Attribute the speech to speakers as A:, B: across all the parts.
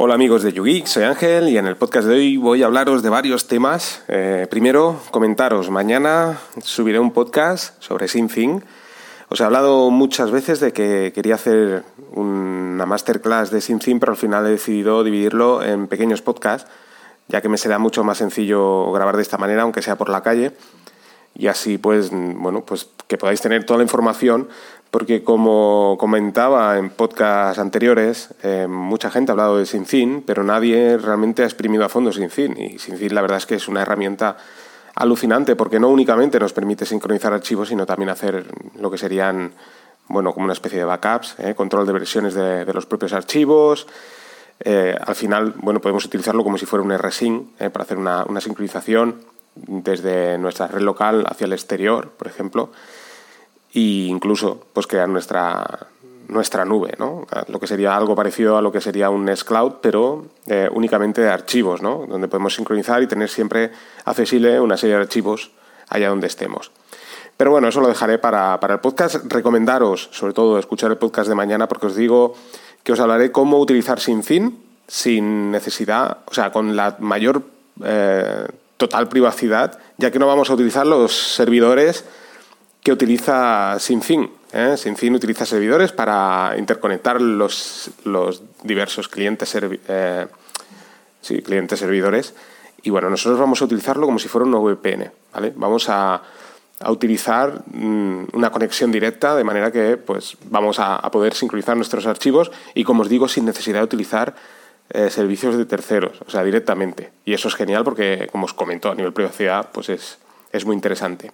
A: Hola amigos de YouGeek, soy Ángel y en el podcast de hoy voy a hablaros de varios temas. Eh, primero, comentaros, mañana subiré un podcast sobre SynthIn. Os he hablado muchas veces de que quería hacer una masterclass de SynthIn, pero al final he decidido dividirlo en pequeños podcasts, ya que me será mucho más sencillo grabar de esta manera, aunque sea por la calle y así pues bueno pues que podáis tener toda la información porque como comentaba en podcasts anteriores eh, mucha gente ha hablado de SynthIn pero nadie realmente ha exprimido a fondo SynthIn y SynthIn la verdad es que es una herramienta alucinante porque no únicamente nos permite sincronizar archivos sino también hacer lo que serían bueno como una especie de backups eh, control de versiones de, los propios archivos. Eh, al final bueno podemos utilizarlo como si fuera un rsync para hacer una, una sincronización desde nuestra red local hacia el exterior, por ejemplo, e incluso pues crear nuestra, nuestra nube, ¿no? lo que sería algo parecido a lo que sería un Nest Cloud, pero eh, únicamente de archivos, ¿no? donde podemos sincronizar y tener siempre accesible una serie de archivos allá donde estemos. Pero bueno, eso lo dejaré para, para el podcast. Recomendaros, sobre todo, escuchar el podcast de mañana, porque os digo que os hablaré cómo utilizar sin fin, sin necesidad, o sea, con la mayor eh, total privacidad, ya que no vamos a utilizar los servidores que utiliza SynFin. ¿eh? SynFin utiliza servidores para interconectar los, los diversos clientes, eh, clientes servidores. Y bueno, nosotros vamos a utilizarlo como si fuera una VPN. ¿vale? Vamos a, a utilizar mm, una conexión directa de manera que pues, vamos a poder sincronizar nuestros archivos y, como os digo, sin necesidad de utilizar eh, servicios de terceros, o sea, directamente. Y eso es genial porque, como os comentó, a nivel privacidad, pues es, es muy interesante.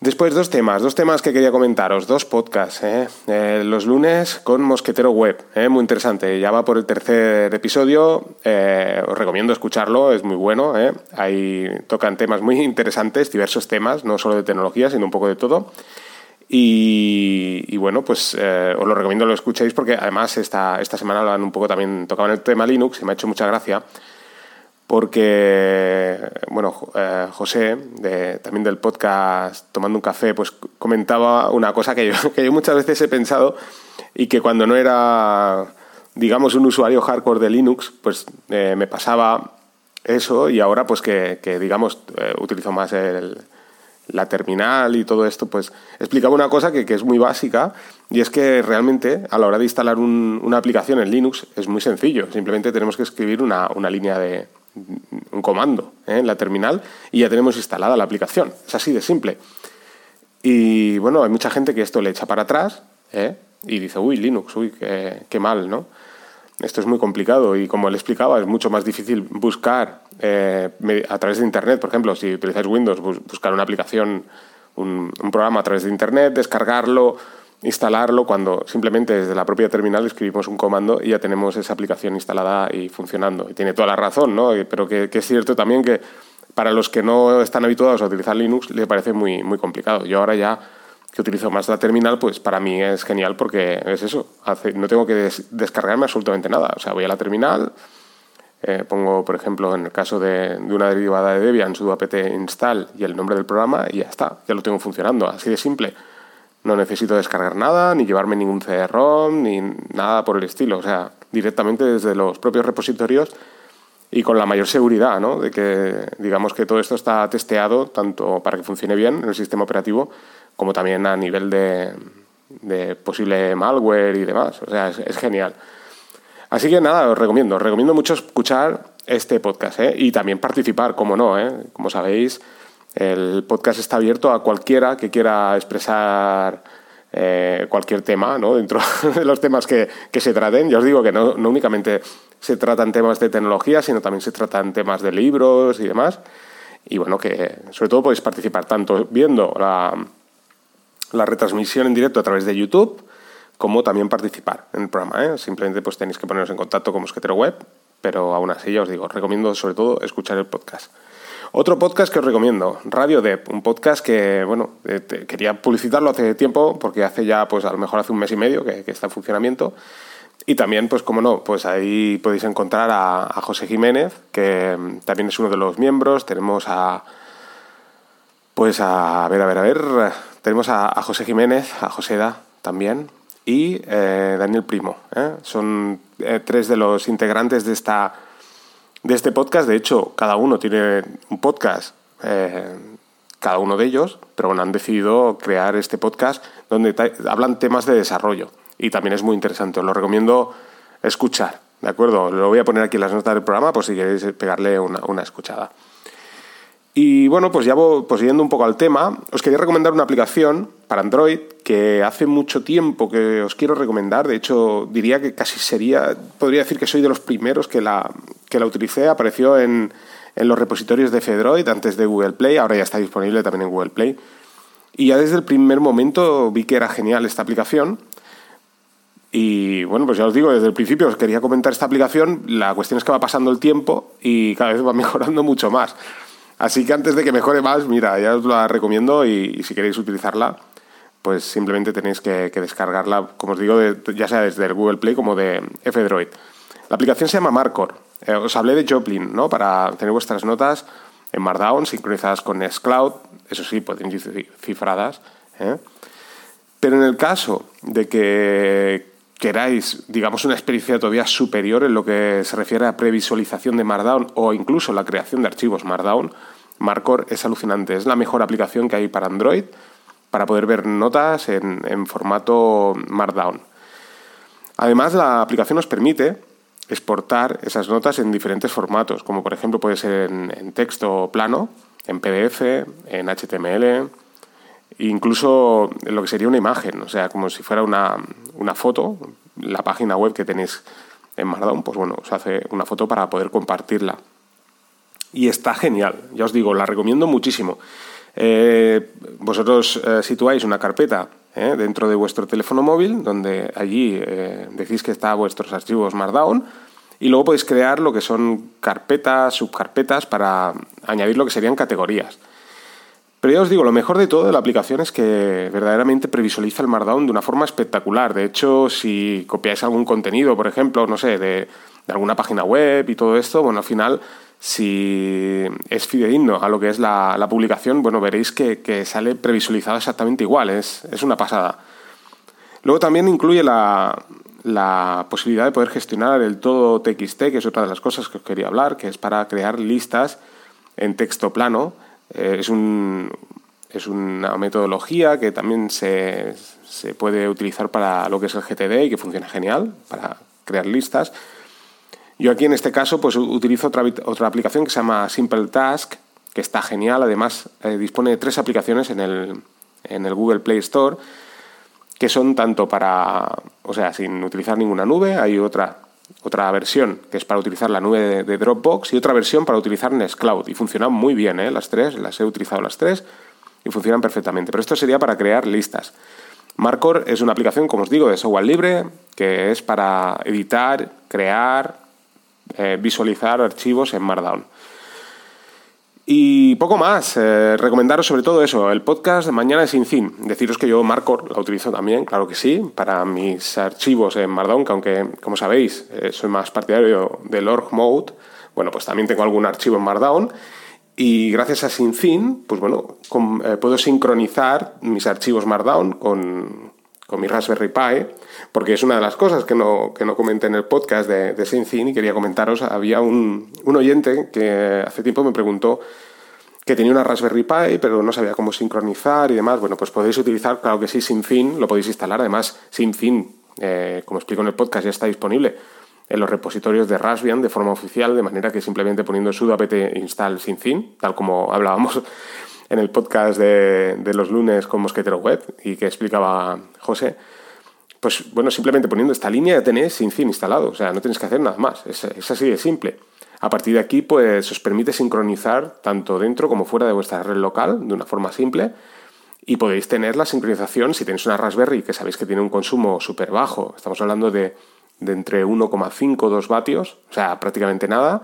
A: Después dos temas, dos temas que quería comentaros, dos podcasts. ¿eh? Eh, los lunes con Mosquetero Web, muy interesante. Ya va por el tercer episodio, os recomiendo escucharlo, es muy bueno. Ahí tocan temas muy interesantes, diversos temas, no solo de tecnología, sino un poco de todo. Y, bueno, pues eh, os lo recomiendo lo escuchéis porque además esta, esta semana han un poco también tocado en el tema Linux y me ha hecho mucha gracia porque, bueno, eh, José, también del podcast Tomando un Café, pues comentaba una cosa que yo, que yo muchas veces he pensado y que cuando no era, digamos, un usuario hardcore de Linux, pues eh, me pasaba eso y ahora pues que, que digamos, utilizo más el, la terminal y todo esto, pues explicaba una cosa que, es muy básica y es que realmente a la hora de instalar una aplicación en Linux es muy sencillo. Simplemente tenemos que escribir una, línea de un comando ¿eh? en la terminal y ya tenemos instalada la aplicación. Es así de simple. Y bueno, hay mucha gente que esto le echa para atrás ¿eh? y dice, uy, Linux, uy, qué, qué mal, ¿no? Esto es muy complicado y como le explicaba, es mucho más difícil buscar eh, a través de Internet, por ejemplo, si utilizáis Windows, buscar una aplicación, un, programa a través de Internet, descargarlo, instalarlo, cuando simplemente desde la propia terminal escribimos un comando y ya tenemos esa aplicación instalada y funcionando. Y tiene toda la razón, ¿no? Pero que, es cierto también que para los que no están habituados a utilizar Linux le parece muy, muy complicado. Yo ahora ya que utilizo más la terminal, pues para mí es genial porque es eso, no tengo que descargarme absolutamente nada. O sea, voy a la terminal, eh, pongo, por ejemplo, en el caso de, una derivada de Debian, sudo apt install y el nombre del programa y ya está, ya lo tengo funcionando, así de simple. No necesito descargar nada, ni llevarme ningún CD-ROM, ni nada por el estilo. O sea, directamente desde los propios repositorios y con la mayor seguridad, ¿no? De que, digamos que todo esto está testeado tanto para que funcione bien en el sistema operativo como también a nivel de, de posible malware y demás. O sea, es, genial. Así que nada, os recomiendo, recomiendo mucho escuchar este podcast ¿eh? y también participar, como no. ¿eh? Como sabéis, el podcast está abierto a cualquiera que quiera expresar eh, cualquier tema ¿no? dentro de los temas que, que, se traten. Ya os digo que no, no únicamente se tratan temas de tecnología, sino también se tratan temas de libros y demás. Y bueno, que sobre todo podéis participar tanto viendo la, la retransmisión en directo a través de YouTube, como también participar en el programa. ¿eh? Simplemente pues tenéis que poneros en contacto con Mosquetero Web, pero aún así ya os digo, recomiendo sobre todo escuchar el podcast. Otro podcast que os recomiendo, Radio Dev, un podcast que, bueno, eh, quería publicitarlo hace tiempo, porque hace ya, pues a lo mejor hace un mes y medio que, está en funcionamiento. Y también, pues como no, pues ahí podéis encontrar a, a José Jiménez, que mm, también es uno de los miembros. Tenemos a, pues a, ver, a ver, a ver, tenemos a, José Jiménez, a José Da también y eh, Daniel Primo. ¿eh? Son eh, tres de los integrantes de, esta, de este podcast. De hecho, cada uno tiene un podcast, eh, cada uno de ellos, pero bueno, han decidido crear este podcast donde hablan temas de desarrollo. Y también es muy interesante, os lo recomiendo escuchar, ¿de acuerdo? Lo voy a poner aquí en las notas del programa por si queréis pegarle una, una escuchada. Y bueno, pues ya voy, pues yendo un poco al tema, os quería recomendar una aplicación para Android que hace mucho tiempo que os quiero recomendar. De hecho, diría que casi sería, podría decir que soy de los primeros que la, que la utilicé. Apareció en, en los repositorios de Fedroid antes de Google Play, ahora ya está disponible también en Google Play. Y ya desde el primer momento vi que era genial esta aplicación. Y bueno, pues ya os digo, desde el principio os quería comentar esta aplicación. La cuestión es que va pasando el tiempo y cada vez va mejorando mucho más. Así que antes de que mejore más, mira, ya os la recomiendo y, si queréis utilizarla, pues simplemente tenéis que, descargarla, como os digo, ya sea desde el Google Play como de F-Droid. La aplicación se llama Marcor. Eh, os hablé de Joplin, ¿no? Para tener vuestras notas en Markdown, sincronizadas con Nextcloud, eso sí, pueden ir cifradas. ¿eh? Pero en el caso de que queráis, digamos, una experiencia todavía superior en lo que se refiere a previsualización de Markdown o incluso la creación de archivos Markdown, Marcor es alucinante. Es la mejor aplicación que hay para Android para poder ver notas en, formato Markdown. Además, la aplicación nos permite exportar esas notas en diferentes formatos, como por ejemplo puede ser en, texto plano, en PDF, en HTML, incluso lo que sería una imagen, o sea, como si fuera una, una foto, la página web que tenéis en Markdown, pues bueno, os hace una foto para poder compartirla y está genial. Ya os digo, la recomiendo muchísimo. Eh, vosotros eh, situáis una carpeta eh, dentro de vuestro teléfono móvil, donde allí decís que está vuestros archivos Markdown, y luego podéis crear lo que son carpetas, subcarpetas, para añadir lo que serían categorías. Pero ya os digo, lo mejor de todo de la aplicación es que verdaderamente previsualiza el Markdown de una forma espectacular. De hecho, si copiáis algún contenido, por ejemplo, no sé, de, de alguna página web y todo esto, bueno, al final si es fidedigno a lo que es la, publicación, bueno, veréis que, sale previsualizado exactamente igual, es, una pasada. Luego también incluye la, posibilidad de poder gestionar el todo TXT, que es otra de las cosas que os quería hablar, que es para crear listas en texto plano. Eh, es, es una metodología que también se, se puede utilizar para lo que es el GTD y que funciona genial, para crear listas. Yo aquí en este caso pues utilizo otra, otra aplicación que se llama Simple Task, que está genial. Además, eh, dispone de tres aplicaciones en el, en el Google Play Store, que son tanto para, o sea, sin utilizar ninguna nube, hay otra, otra versión que es para utilizar la nube de, Dropbox y otra versión para utilizar Nextcloud. Y funcionan muy bien, ¿eh? las tres, las he utilizado las tres y funcionan perfectamente. Pero esto sería para crear listas. Marcor es una aplicación, como os digo, de software libre, que es para editar, crear, eh, visualizar archivos en Markdown. Y poco más, eh, recomendaros sobre todo eso, el podcast Mañana sin fin. Deciros que yo Marcor la utilizo también, claro que sí, para mis archivos en Markdown, que aunque, como sabéis, eh, soy más partidario del org mode, bueno, pues también tengo algún archivo en Markdown. Y gracias a SyncFin, pues bueno, puedo sincronizar mis archivos Markdown con, con mi Raspberry Pi, porque es una de las cosas que no, que no comenté en el podcast de, de y quería comentaros. Había un, un oyente que hace tiempo me preguntó que tenía una Raspberry Pi, pero no sabía cómo sincronizar y demás. Bueno, pues podéis utilizar, claro que sí, SyncFin, lo podéis instalar. Además, SyncFin, eh, como explico en el podcast, ya está disponible en los repositorios de Raspbian de forma oficial, de manera que simplemente poniendo sudo apt install SyncFin, tal como hablábamos en el podcast de, los lunes con Mosquetero Web y que explicaba José, pues bueno, simplemente poniendo esta línea ya tenéis instalado, o sea, no tenéis que hacer nada más, es, así de simple. A partir de aquí, pues os permite sincronizar tanto dentro como fuera de vuestra red local de una forma simple y podéis tener la sincronización si tenéis una Raspberry que sabéis que tiene un consumo súper bajo, estamos hablando de, de entre 1,5 2 vatios, o sea, prácticamente nada,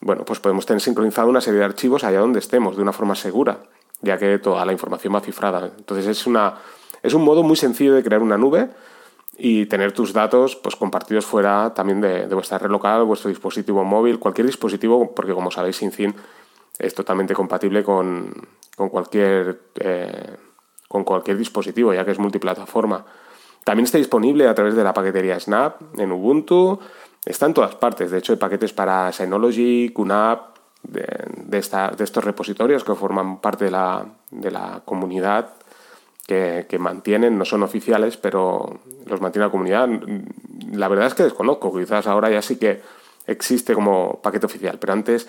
A: bueno, pues podemos tener sincronizado una serie de archivos allá donde estemos de una forma segura, ya que toda la información va cifrada. Entonces es, una, es un modo muy sencillo de crear una nube y tener tus datos pues, compartidos fuera también de, vuestra red local, vuestro dispositivo móvil, cualquier dispositivo, porque como sabéis, SyncFin es totalmente compatible con, cualquier, eh, con cualquier dispositivo, ya que es multiplataforma. También está disponible a través de la paquetería Snap en Ubuntu, está en todas partes. De hecho, hay paquetes para Synology, QNAP, de, de, estos repositorios que forman parte de la, de la comunidad que, que, mantienen, no son oficiales, pero los mantiene la comunidad. La verdad es que desconozco, quizás ahora ya sí que existe como paquete oficial, pero antes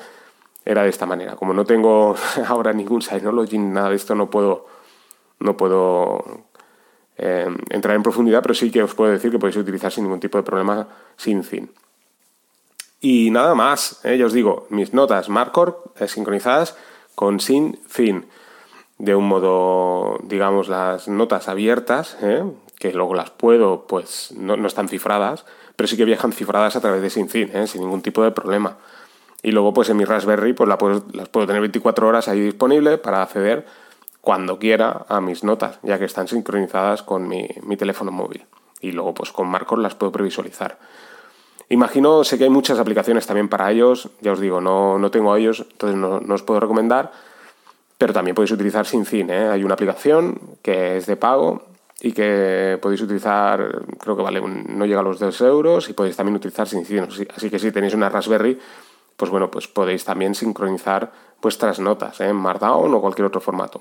A: era de esta manera. Como no tengo ahora ningún Synology, nada de esto, no puedo, no puedo eh, entrar en profundidad, pero sí que os puedo decir que podéis utilizar sin ningún tipo de problema sin Y nada más, eh, ya os digo, mis notas Markor eh, sincronizadas con sin de un modo, digamos, las notas abiertas, eh, que luego las puedo, pues no, no, están cifradas, pero sí que viajan cifradas a través de SyncIn, sin ningún tipo de problema. Y luego, pues en mi Raspberry, pues las puedo tener 24 horas ahí disponible para acceder cuando quiera a mis notas, ya que están sincronizadas con mi, teléfono móvil. Y luego, pues con Marcos las puedo previsualizar. Imagino, sé que hay muchas aplicaciones también para ellos, ya os digo, no, no tengo a ellos, entonces no, no, os puedo recomendar, pero también podéis utilizar SinCin. ¿eh? Hay una aplicación que es de pago y que podéis utilizar, creo que vale, no llega a los 2 euros y podéis también utilizar SinCin. Así que si tenéis una Raspberry, pues bueno, pues podéis también sincronizar vuestras notas ¿eh? en Markdown o cualquier otro formato.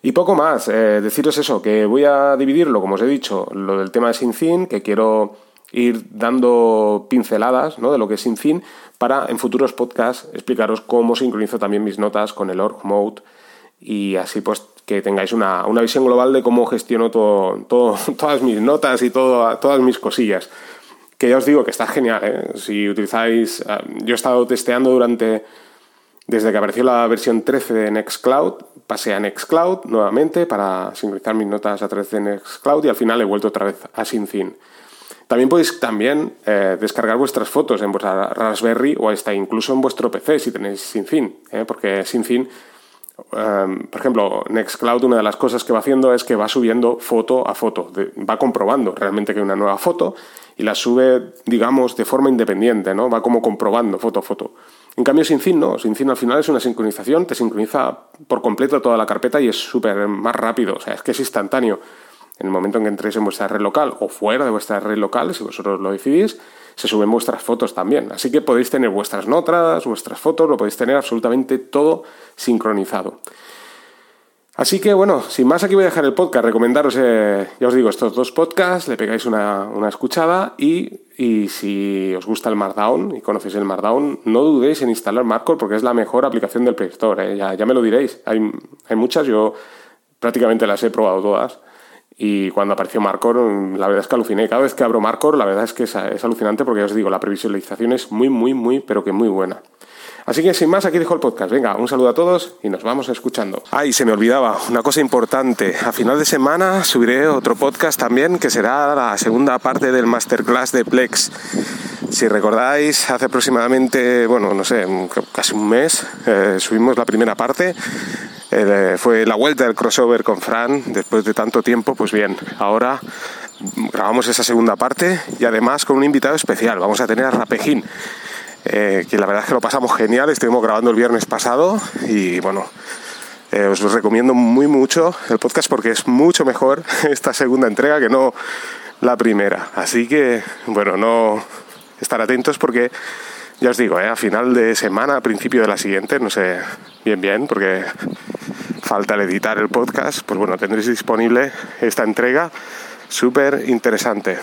A: Y poco más, eh, deciros eso, que voy a dividirlo, como os he dicho, lo del tema de SynthIn, que quiero ir dando pinceladas de lo que es SynthIn, para en futuros podcasts explicaros cómo sincronizo también mis notas con el org mode y así pues que tengáis una, una visión global de cómo gestiono todas mis notas y todo, todas mis cosillas. Que ya os digo que está genial, ¿eh? Si utilizáis... Ah, yo he estado testeando durante desde que apareció la versión 13 de Nextcloud, pasé a Nextcloud nuevamente para sincronizar mis notas a través de Nextcloud y al final he vuelto otra vez a SyncIn. También podéis también eh, descargar vuestras fotos en vuestra Raspberry o hasta incluso en vuestro PC si tenéis SyncIn, ¿eh? porque SyncIn, eh, por ejemplo, Nextcloud una de las cosas que va haciendo es que va subiendo foto a foto, va comprobando realmente que hay una nueva foto y la sube, digamos, de forma independiente, ¿no? Va como comprobando foto a foto. En cambio, SyncIn no. SyncIn al final es una sincronización, te sincroniza por completo toda la carpeta y es súper más rápido. O sea, es que es instantáneo. En el momento en que entréis en vuestra red local o fuera de vuestra red local, si vosotros lo decidís, se suben vuestras fotos también. Así que podéis tener vuestras notas, vuestras fotos, lo podéis tener absolutamente todo sincronizado. Así que bueno, sin más aquí voy a dejar el podcast, recomendaros, eh, ya os digo, estos dos podcasts, le pegáis una, una escuchada y, y, si os gusta el Markdown y conocéis el Markdown, no dudéis en instalar Markdown porque es la mejor aplicación del Play Store, eh, ya, ya, me lo diréis, hay, hay, muchas, yo prácticamente las he probado todas y cuando apareció Markor, la verdad es que aluciné, cada vez que abro Markor, la verdad es que es, es alucinante porque ya os digo, la previsualización es muy, muy, muy, pero que muy buena. Así que sin más, aquí dejo el podcast. Venga, un saludo a todos y nos vamos escuchando. Ay, se me olvidaba, una cosa importante. A final de semana subiré otro podcast también que será la segunda parte del masterclass de Plex. Si recordáis, hace aproximadamente, bueno, no sé, casi un mes, eh, subimos la primera parte. Eh, fue la vuelta del crossover con Fran, después de tanto tiempo, pues bien, ahora grabamos esa segunda parte y además con un invitado especial. Vamos a tener a Rapejín eh, que la verdad es que lo pasamos genial, estuvimos grabando el viernes pasado y bueno, eh, os recomiendo muy mucho el podcast porque es mucho mejor esta segunda entrega que no la primera. Así que, bueno, no estar atentos porque ya os digo, eh, a final de semana, a principio de la siguiente, no sé bien bien, porque falta el editar el podcast, pues bueno, tendréis disponible esta entrega súper interesante.